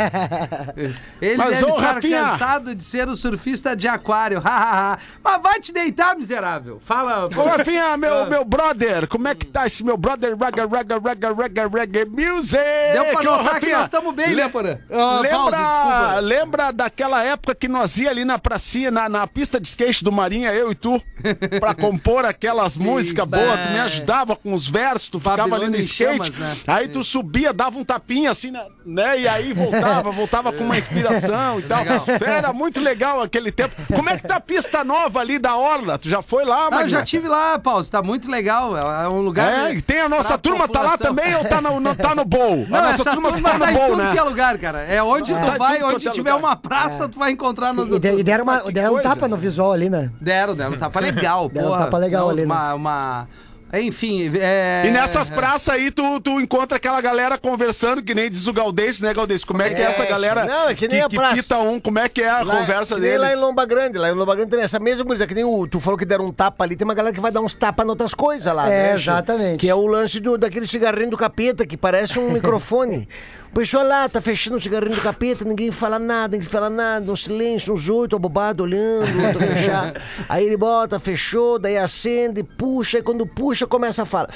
Ele Mas, deve ô, estar Rafinha. cansado de ser o surfista de aquário. [laughs] Mas vai te deitar, miserável. Fala. Ô, Rafinha, [laughs] meu, meu brother, como é que tá esse meu brother Raga, Raga, Raga, Raga, Raga Music? Deu pra Ô, notar que Rafinha, nós estamos bem, né, Porã? Ah, lembra, pause, lembra daquela época que nós ia ali na pracinha, na, na pista de skate do Marinha, eu e tu, [laughs] pra compor aquelas músicas boas, tu me ajudava com os versos, tu ficava ali no skate, chamas, né? aí tu subia, dava um tapinha assim, na- né, e aí voltava, voltava com uma inspiração e tal. Legal. Era muito legal aquele tempo. Como é que tá a pista nova ali da Orla? Tu já foi lá, Ah, eu já tive lá, Pause. Tá muito legal. É um lugar. É, tem a nossa turma, tá lá também ou tá no, no- tá no bowl? Não, a nossa turma, turma tá no tá bowl, né? que é lugar, cara. É onde Tá tu vai, onde é tiver lugar. uma praça, tu vai encontrar nos E, e deram, uma, que deram um tapa no visual ali, né? Deram, deram um tapa [laughs] legal, Deram um porra. tapa legal Não, ali, né? uma, uma... Enfim, é... E nessas praças aí, tu, tu encontra aquela galera conversando, que nem diz o Galdês, né, Galdês? Como é que é, essa galera Não, é que nem a que, praça. pita um, como é que é a Lá- conversa que nem deles? lá em Lomba Grande, lá em Lomba Grande também, essa mesma coisa, que nem o, tu falou que deram um tapa ali, tem uma galera que vai dar uns tapas em outras coisas lá, É, né? Exatamente. Que é o lance do, daquele cigarrinho do capeta, que parece um [laughs] microfone. O pessoal lá tá fechando o cigarrinho do capeta, ninguém fala nada, ninguém fala nada, um silêncio, uns oito abobados olhando, o outro fechar. [laughs] Aí ele bota, fechou, daí acende, puxa, e quando puxa, começa a falar.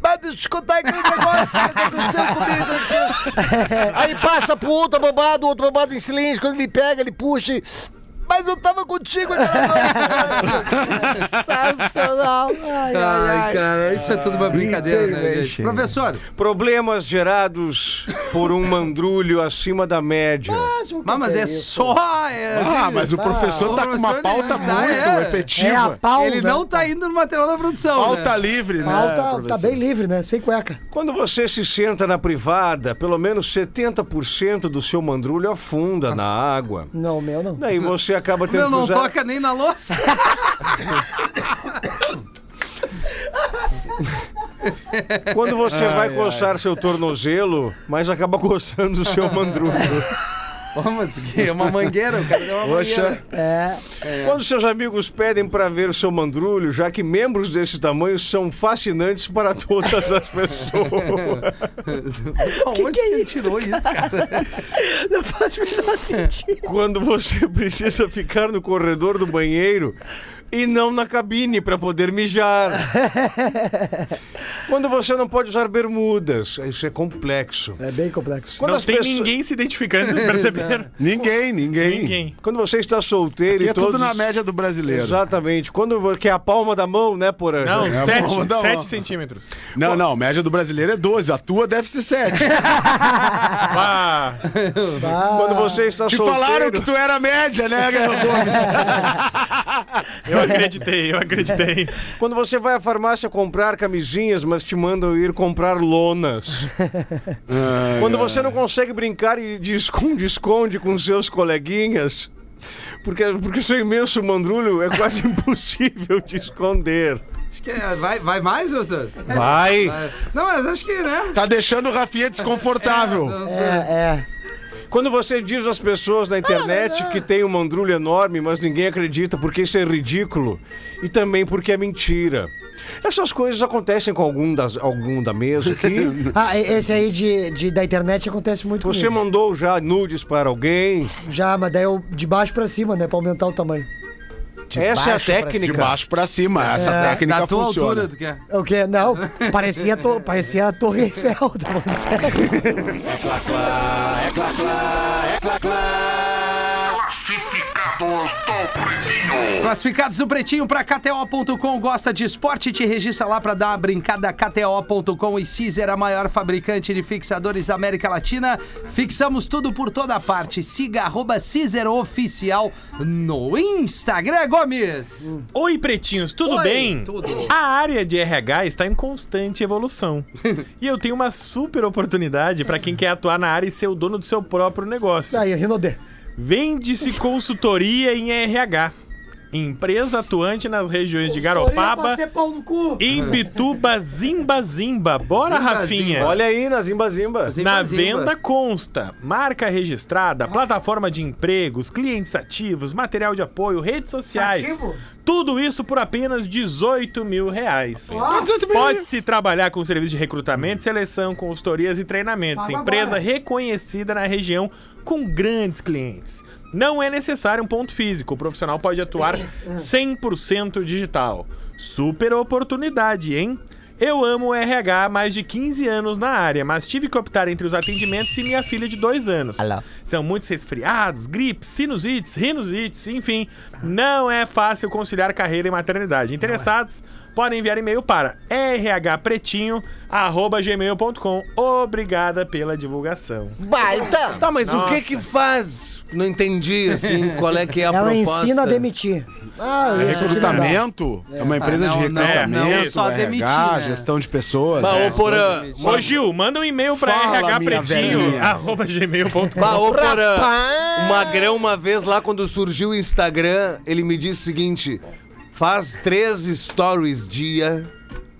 Mas deixa eu te contar aquele negócio que aconteceu comigo aqui. [laughs] Aí passa pro outro abobado, o outro abobado em silêncio. Quando ele pega, ele puxa e... Mas eu tava contigo aquela noite. Sensacional. Ai, ai, Ai, ai. cara, isso é tudo uma brincadeira, né, gente? Professor, Problemas gerados por um mandrulho acima da média. mas, mas é só... É, Ah, assim, mas o professor o tá com uma professor, pauta tá, muito é. É a efetiva. pauta. Ele não tá indo no material da produção, Pauta né? livre, né? Pauta tá professor? bem livre, né? Sem cueca. Quando você se senta na privada, pelo menos 70% do seu mandrulho afunda na água. Não, o meu não. Daí você acaba tendo Meu, que não usar... toca nem na louça. Quando você vai coçar seu tornozelo, mas acaba coçando o seu mandrulho. Ô, mas que é uma mangueira, o cara deu uma Poxa, mangueira. É. Quando seus amigos pedem para ver o seu mandrulho, já que membros desse tamanho são fascinantes para todas as [laughs] pessoas. Onde que, ele tirou isso, cara? [laughs] Não faz o menor sentido. Quando você precisa ficar no corredor do banheiro e não na cabine para poder mijar. [laughs] Quando você não pode usar bermudas, isso é complexo. É bem complexo. Quando Não tem pessoas- ninguém se identificando, vocês perceberam? [laughs] ninguém, ninguém. Ninguém. Quando você está solteiro E e é todos... tudo na média do brasileiro. Exatamente. Quando que é a palma da mão, né, Porã? Não, É, sete, vamos dar uma- sete centímetros. Não, não, média do brasileiro é 12, a tua deve ser 7. Ah, [laughs] Quando você está Te solteiro... falaram que tu era média, né, Gomes? eu acreditei, eu acreditei. [laughs] Quando você vai à farmácia comprar camisinhas, mas te mandam ir comprar lonas. [laughs] Quando você não consegue brincar e de esconde-esconde com seus coleguinhas, porque, porque seu imenso mandrulho é quase [laughs] impossível de esconder. Acho que é- vai, vai mais, professor? Vai! Vai. Não, mas acho que, né? Tá deixando o Rafinha desconfortável. É, é. Quando você diz às pessoas na internet que tem um mandrulho enorme, mas ninguém acredita porque isso é ridículo e também porque é mentira. Essas coisas acontecem com algum, das, algum da mesa aqui. [laughs] Ah, esse aí de, de- da internet acontece muito Você comigo. mandou já nudes para alguém? Já, mas daí eu de baixo pra cima, né? Pra aumentar o tamanho. Essa é a técnica. De baixo pra cima, essa É, técnica Da tua funciona. altura, tu quer? O quê? Não, parecia, a to- parecia a Torre Eiffel, tá falando sério. Classificados Classificados no Pretinho para KTO.com. Gosta de esporte? Te registra lá para dar uma brincada. KTO.com e Caesar, a maior fabricante de fixadores da América Latina. Fixamos tudo por toda parte. Siga arroba Caesar Oficial no Instagram, Gomes. Oi, pretinhos, tudo Oi, bem? tudo. A área de RH está em constante evolução. [laughs] e eu tenho uma super oportunidade para quem quer atuar na área e ser o dono do seu próprio negócio. Aí, Rinodê. Vende-se consultoria em RH. Empresa atuante nas regiões de Garopaba. Imbituba, Zimba Zimba. Bora, Zimba, Rafinha. Zimba. Olha aí na Zimba Zimba. Zimba, Na Zimba. venda consta marca registrada, plataforma de empregos, clientes ativos, material de apoio, redes sociais. Ativo? Tudo isso por apenas 18 mil reais. Pode-se trabalhar com serviço de recrutamento, seleção, consultorias e treinamentos. Paga Empresa agora. reconhecida na região com grandes clientes. Não é necessário um ponto físico. O profissional pode atuar 100% digital. Super oportunidade, hein? Eu amo o RH há mais de 15 anos na área, mas tive que optar entre os atendimentos e minha filha de dois anos. São muitos resfriados, gripes, sinusites, rinusites, enfim. Não é fácil conciliar carreira e maternidade. Interessados? Podem enviar e-mail para rhpretinho.gmail.com. Obrigada pela divulgação. Baita! Tá, mas o que Nossa. que faz? Não entendi, assim, qual é que é a Ela proposta. ensina a demitir. Ah, É não dá. recrutamento? É uma empresa Ah, não, de não, recrutamento, não só RH, demitir, né? gestão de pessoas. Bah, né? ô, Porã, Ô Gil, manda um e-mail velhinha. rhpretinho.gmail.com. Bah, ô, o Magrão, uma vez lá, quando surgiu o Instagram, ele me disse o seguinte: faz três stories dia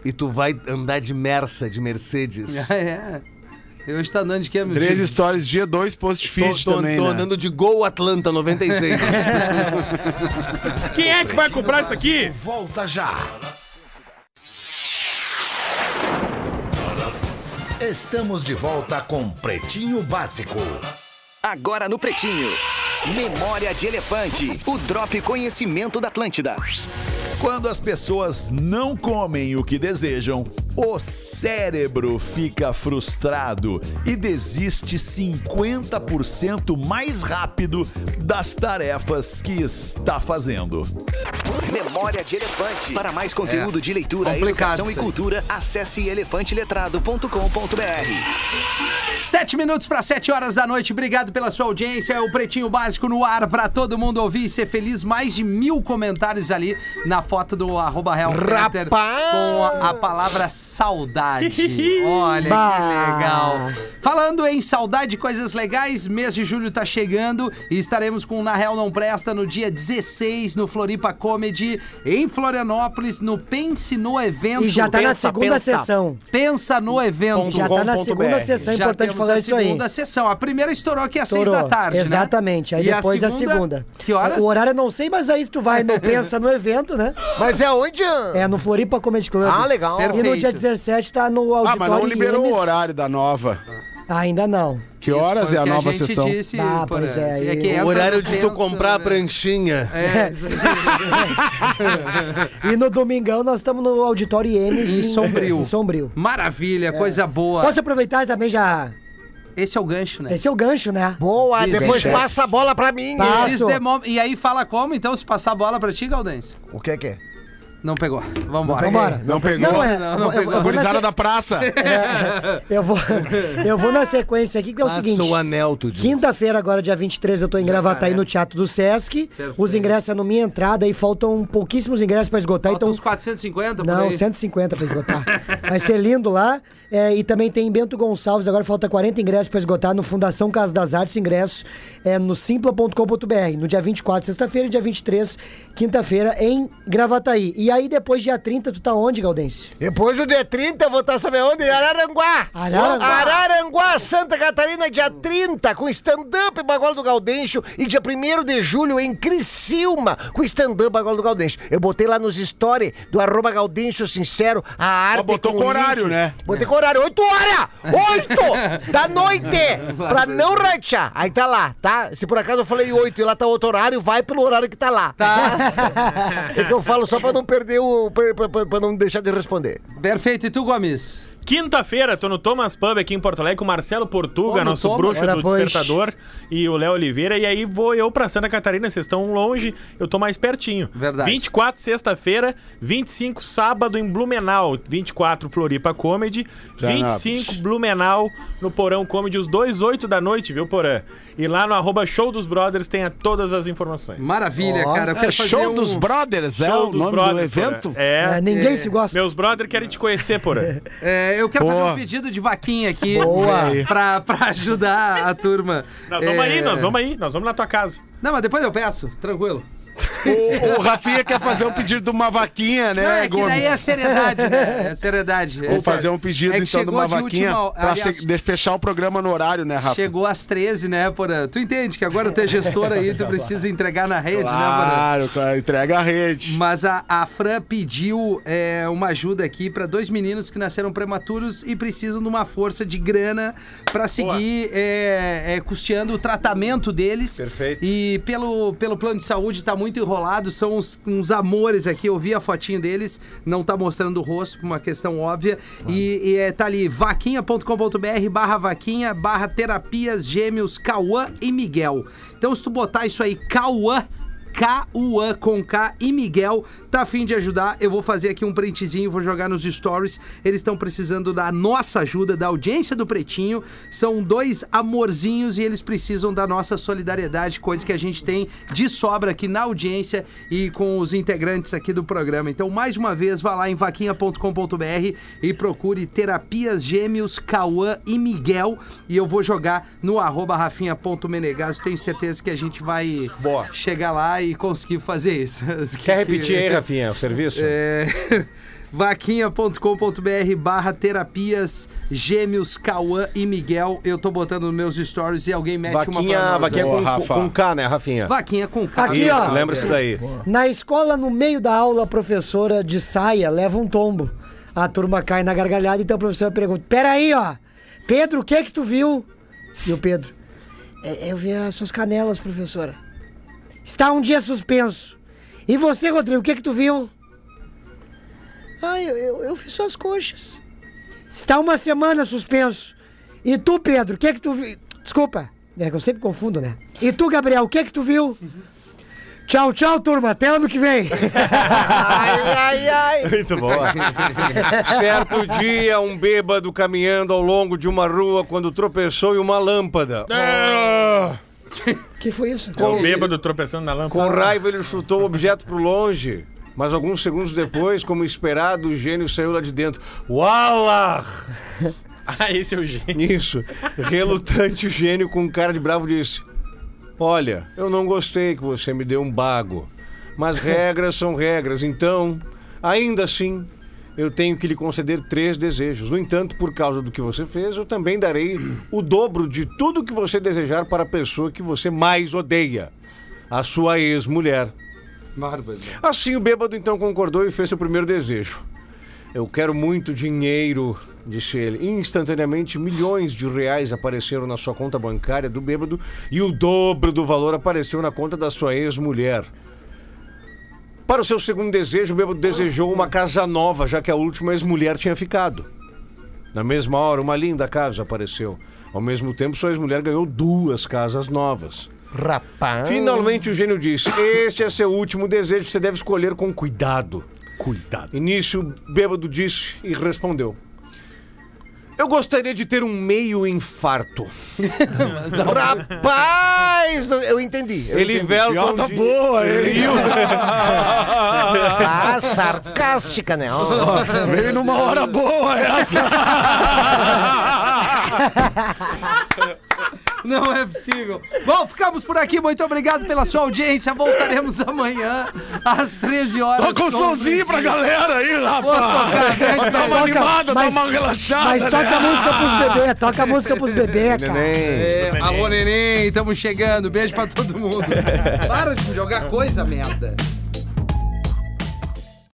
e tu vai andar de Merça, de Mercedes. [laughs] É. Hoje tá andando de que, meu Três tio? stories dia, dois post Tô, feed tô- também, tô né? andando de Gol Atlanta 96. Quem é que vai comprar isso aqui? Volta já. Estamos de volta com Pretinho Básico. Agora no Pretinho. Memória de Elefante. O Drop Conhecimento da Atlântida. Quando as pessoas não comem o que desejam, o cérebro fica frustrado e desiste 50% mais rápido das tarefas que está fazendo. Memória de Elefante. Para mais conteúdo É. de leitura, Complicado educação e cultura, acesse elefanteletrado.com.br. Sete minutos para sete horas da noite. Obrigado pela sua audiência. É o Pretinho Básico no ar para todo mundo ouvir e ser feliz. Mais de mil comentários ali na foto do arroba Real Rapaz! com a, a palavra saudade. [laughs] Olha Bah. que legal. Falando em saudade, coisas legais, mês de julho tá chegando e estaremos com o Na Real Não Presta no dia 16 no Floripa Comedy em Florianópolis no Pense no Evento. E já tá na Pensa, segunda pensa. sessão. Pensa no evento. Já tá na segunda sessão, é importante temos falar a isso aí. segunda sessão. A primeira estourou aqui às seis da tarde, né? Exatamente. Aí E depois a segunda. Que horas? O horário eu não sei, mas aí tu vai no [laughs] Pensa no evento, né? Mas é onde? É no Floripa Comedy Club. Ah, legal. E no Perfeito. dia 17 tá no Ah, auditório mas não liberou o horário da nova. Ainda não. Que Isso horas é a que nova gente sessão? Disse, Ah, pois é, aí. aí- que o entra o horário no de tu comprar a né? pranchinha. É, [laughs] E no domingão nós estamos no auditório IEMS. Em Sombrio. Em Sombrio. Maravilha, coisa boa. Posso aproveitar também já... Esse é o gancho, né? Esse é o gancho, né? Boa, Isso, depois gente. passa a bola pra mim. Passo. E aí fala como, então, se passar a bola pra ti, Galdense? O que que é? Não pegou. Vambora. Vambora. Não pegou? Não, é. Não, não pegou. eu vou na Gurizada se- da praça. Eu vou, eu vou na sequência aqui, que é o Passa seguinte. o anel, tu diz. Quinta-feira, agora dia 23, eu tô em Gravataí é. no Teatro do Sesc. Perfeito. Os ingressos é no Minha Entrada e faltam pouquíssimos ingressos pra esgotar. Faltam então, uns 450 por não, aí. 150 pra esgotar. [laughs] Vai ser lindo lá. É, e também tem Bento Gonçalves, agora falta 40 ingressos pra esgotar no Fundação Casa das Artes. Ingressos é no simpla.com.br. No dia 24, sexta-feira, e dia 23, quinta-feira, em Gravataí. E aí, depois, dia 30, tu tá onde, Gaudêncio? Depois do dia 30, eu vou estar, sabe onde? Em Araranguá. Araranguá. Araranguá, Santa Catarina, dia 30, com stand-up Bagola do Gaudêncio. E dia 1 de julho, em Criciúma, com stand-up Bagola do Gaudêncio. Eu botei lá nos stories do arroba Gaudêncio Sincero a arte botou com horário, link. né? Botei com horário, 8 horas! 8 da noite! Pra não rachar. Aí tá lá, tá? Se por acaso eu falei 8 e lá tá outro horário, vai pelo horário que tá lá. Tá. [laughs] É que eu falo só pra não perder o. pra- pra- pra não deixar de responder. Perfeito. E tu, Gomes? Quinta-feira, tô no Thomas Pub aqui em Porto Alegre com o Marcelo Portuga, nosso Thomas? bruxo do pois. Despertador, e o Léo Oliveira. E aí vou eu pra Santa Catarina. Vocês estão longe, eu tô mais pertinho. Verdade. 24, sexta-feira. 25, sábado em Blumenau. 24, Floripa Comedy. 25, Blumenau no Porão Comedy. Os dois, 8 da noite, viu, Porã? E lá no arroba Show dos Brothers tem todas as informações. Maravilha, Ó, cara. Eu quero É fazer show um... dos Brothers, é Show o dos nome Brothers, do evento? É. É, ninguém se gosta. Meus brothers querem te conhecer, Porã. É, eu quero fazer Boa. um pedido de vaquinha aqui Boa. pra, pra ajudar a turma. Nós vamos É, aí, nós vamos aí. Nós vamos na tua casa. Não, mas depois eu peço, tranquilo. O, o Rafinha quer fazer um pedido de uma vaquinha, né, Não, é que Gomes? daí é seriedade, né? É seriedade. Vou É fazer um pedido, É então, de chegou uma de vaquinha última- pra aliás, fechar o programa no horário, né, Rafa? Chegou às 13, né, Porã? Tu entende que agora tu é gestor aí, tu precisa entregar na rede, né, Porã? Claro, claro, entrega a rede. Mas a, a Fran pediu é, uma ajuda aqui para dois meninos que nasceram prematuros e precisam de uma força de grana para seguir é, é, custeando o tratamento deles. Perfeito. E pelo, pelo plano de saúde tá muito enrolado, são uns, uns amores aqui. Eu vi a fotinho deles, não tá mostrando o rosto por uma questão óbvia. E, e é, tá ali vaquinha.com.br barra vaquinha barra terapias gêmeos Cauã e Miguel. Então se tu botar isso aí, Cauã K-U-A com K e Miguel tá afim de ajudar. Eu vou fazer aqui um printzinho, vou jogar nos stories. Eles estão precisando da nossa ajuda, da audiência do Pretinho. São dois amorzinhos e eles precisam da nossa solidariedade, coisa que a gente tem de sobra aqui na audiência e com os integrantes aqui do programa. Então, mais uma vez, vá lá em vaquinha.com.br e procure Terapias Gêmeos Cauã e Miguel. E eu vou jogar no arroba rafinha.menegaso. Tenho certeza que a gente vai chegar lá e conseguir fazer isso. [laughs] Quer repetir aí, Rafinha, o serviço? É... [laughs] vaquinha.com.br barra terapias gêmeos Cauã e Miguel. Eu tô botando nos meus stories e alguém mete uma Vaquinha, nós. vaquinha com, Boa, Rafa. com K, né, Rafinha? Vaquinha com K. Aqui, Isso, ó. lembra isso daí. Na escola, no meio da aula, a professora de saia leva um tombo. A turma cai na gargalhada, então a professora pergunta: Peraí, ó, Pedro, o que é que tu viu? E o Pedro: "É, Eu vi as suas canelas, professora. Está um dia suspenso. E você, Rodrigo, o que é que tu viu? Ah, eu, eu, eu vi suas coxas. Está uma semana suspenso. E tu, Pedro, o que é que tu viu? Desculpa, é que eu sempre confundo, né? E tu, Gabriel, o que é que tu viu? Tchau, tchau, turma. Até ano que vem. Ai, ai, ai. Muito bom. certo dia, um bêbado caminhando ao longo de uma rua quando tropeçou em uma lâmpada. [laughs] que foi isso? É o bêbado tropeçando na lâmpada. Com raiva, ele chutou o objeto pro longe. Mas alguns segundos depois, como esperado, o gênio saiu lá de dentro. Wallah! [laughs] Ah, esse é o gênio. Isso. Relutante, o gênio, com cara de bravo, disse: Olha, eu não gostei que você me deu um bago. Mas regras são regras, então, ainda assim, eu tenho que lhe conceder três desejos. No entanto, por causa do que você fez, eu também darei o dobro de tudo que você desejar para a pessoa que você mais odeia a sua ex-mulher. Assim, o bêbado então concordou e fez seu primeiro desejo. Eu quero muito dinheiro, disse ele. Instantaneamente, milhões de reais apareceram na sua conta bancária do bêbado e o dobro do valor apareceu na conta da sua ex-mulher. Para o seu segundo desejo, o bêbado desejou uma casa nova, já que a última ex-mulher tinha ficado. Na mesma hora, uma linda casa apareceu. Ao mesmo tempo, sua ex-mulher ganhou duas casas novas. Rapaz. Finalmente o gênio disse: Este é seu último desejo, você deve escolher com cuidado. Cuidado. Início, o bêbado disse e respondeu: Eu gostaria de ter um meio infarto. [laughs] Rapaz, eu entendi. Eu Ele velto. Piada boa, ele. [laughs] Ah, sarcástica, né? Ó. Veio numa hora boa essa. [laughs] Não é possível. Bom, ficamos por aqui. Muito obrigado pela sua audiência. Voltaremos amanhã às 13 horas. Toca um somzinho pra galera aí, Vou tocar, rapaz. grande Dá uma Toca, animada, dá uma relaxada. Mas toca né? a música pros bebês, toca a música pros bebês, cara. É, alô, neném, estamos chegando. Beijo pra todo mundo. Para de jogar coisa, merda.